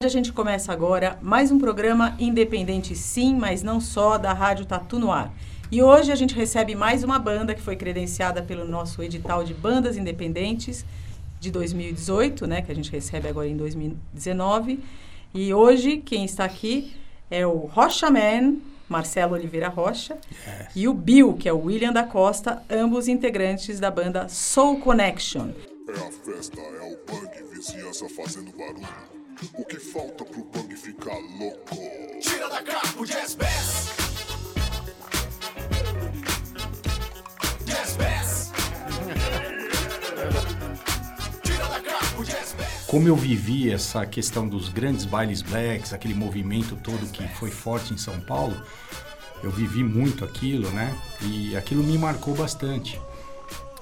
A gente começa agora mais um programa independente sim, mas não só, da Rádio Tatu no Ar. E hoje a gente recebe mais uma banda que foi credenciada pelo nosso edital de bandas independentes de 2018, né, que a gente recebe agora em 2019. E hoje quem está aqui é o Rocha Man, Marcelo Oliveira Rocha, yes. e o Bill, que é o William da Costa, ambos integrantes da banda Soul Connection. É a festa, é o punk, vizinhança fazendo barulho. O que falta pro bang ficar louco? Tira da capa o Jazz Bass. Jazz Bass. Tira da capa o Jazz Bass. Como eu vivi essa questão dos grandes bailes blacks, aquele movimento todo que foi forte em São Paulo, eu vivi muito aquilo, né? E aquilo me marcou bastante.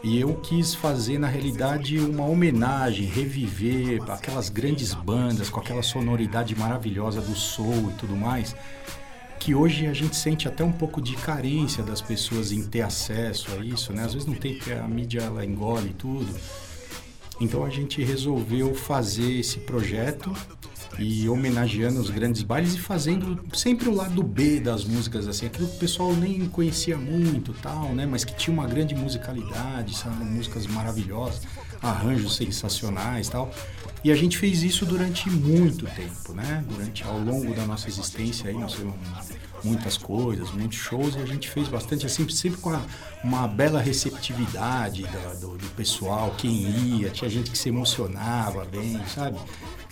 E eu quis fazer, na realidade, uma homenagem, reviver aquelas grandes bandas com aquela sonoridade maravilhosa do soul e tudo mais, que hoje a gente sente até um pouco de carência das pessoas em ter acesso a isso, né? Às vezes não tem a mídia ela engole tudo. Então a gente resolveu fazer esse projeto e homenageando os grandes bailes e fazendo sempre o lado B das músicas, assim, aquilo que o pessoal nem conhecia muito tal, né? Mas que tinha uma grande musicalidade, são músicas maravilhosas, arranjos sensacionais tal. E a gente fez isso durante muito tempo, né? Durante, ao longo da nossa existência aí, nós fizemos muitas coisas, muitos shows e a gente fez bastante assim, sempre com uma bela receptividade do, do pessoal, quem ia, tinha gente que se emocionava bem, sabe?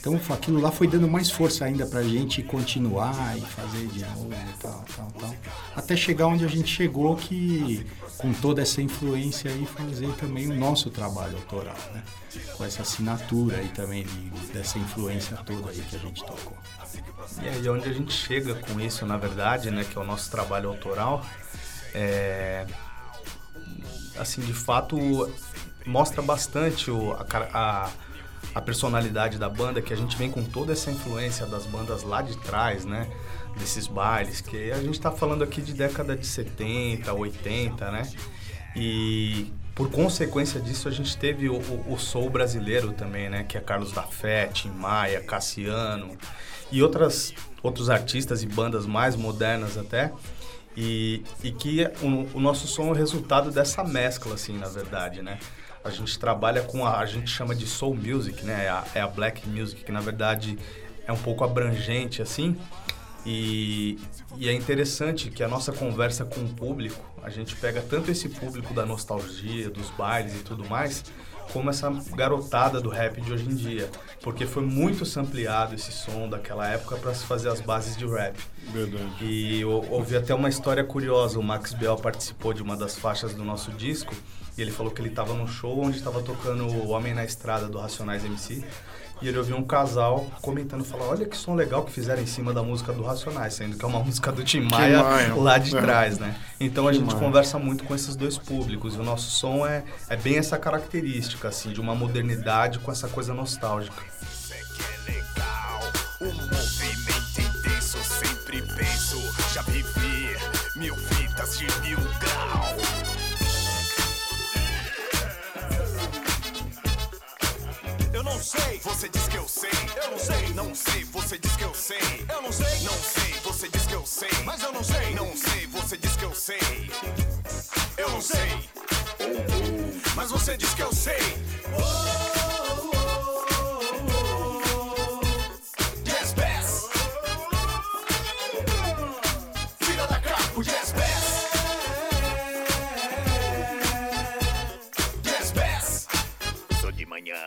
Então aquilo lá foi dando mais força ainda pra gente continuar e fazer de novo e tal, tal, tal. Até chegar onde a gente chegou que com toda essa influência aí fazer também o nosso trabalho autoral, né? Com essa assinatura aí também de, dessa influência toda aí que a gente tocou. E aí onde a gente chega com isso, na verdade, né, que é o nosso trabalho autoral, é assim, de fato mostra bastante o, a, a a personalidade da banda, que a gente vem com toda essa influência das bandas lá de trás, né? Desses bailes, que a gente está falando aqui de década de 70, 80, né? E por consequência disso a gente teve o, o, o soul brasileiro também, né? Que é Carlos da Fé, Tim Maia, Cassiano e outras, outros artistas e bandas mais modernas até. E, e que o, o nosso som é o resultado dessa mescla, assim, na verdade, né? A gente trabalha com a, a gente chama de soul music, né? É a, é a, black music, que na verdade é um pouco abrangente assim. E, e, é interessante que a nossa conversa com o público, a gente pega tanto esse público da nostalgia, dos bailes e tudo mais, como essa garotada do rap de hoje em dia. Porque foi muito sampleado esse som daquela época para se fazer as bases de rap. Verdade. E eu, ouvi até uma história curiosa, o Max Bell participou de uma das faixas do nosso disco e ele falou que ele estava num show onde estava tocando O Homem na Estrada do Racionais MC. E ele ouviu um casal comentando, falou, olha que som legal que fizeram em cima da música do Racionais, sendo que é uma música do Tim Maia, Maia. lá de é. trás, né? Então a gente Maia. conversa muito com esses dois públicos e o nosso som é, é bem essa característica, assim, de uma modernidade com essa coisa nostálgica. Você diz que eu sei. Eu não sei. Não sei. Você diz que eu sei. Eu não sei. Não sei. Você diz que eu sei. Mas eu não sei. Não sei. Você diz que eu sei. Eu não sei. Mas você diz que eu sei. Jazz Bass. Sou de manhã.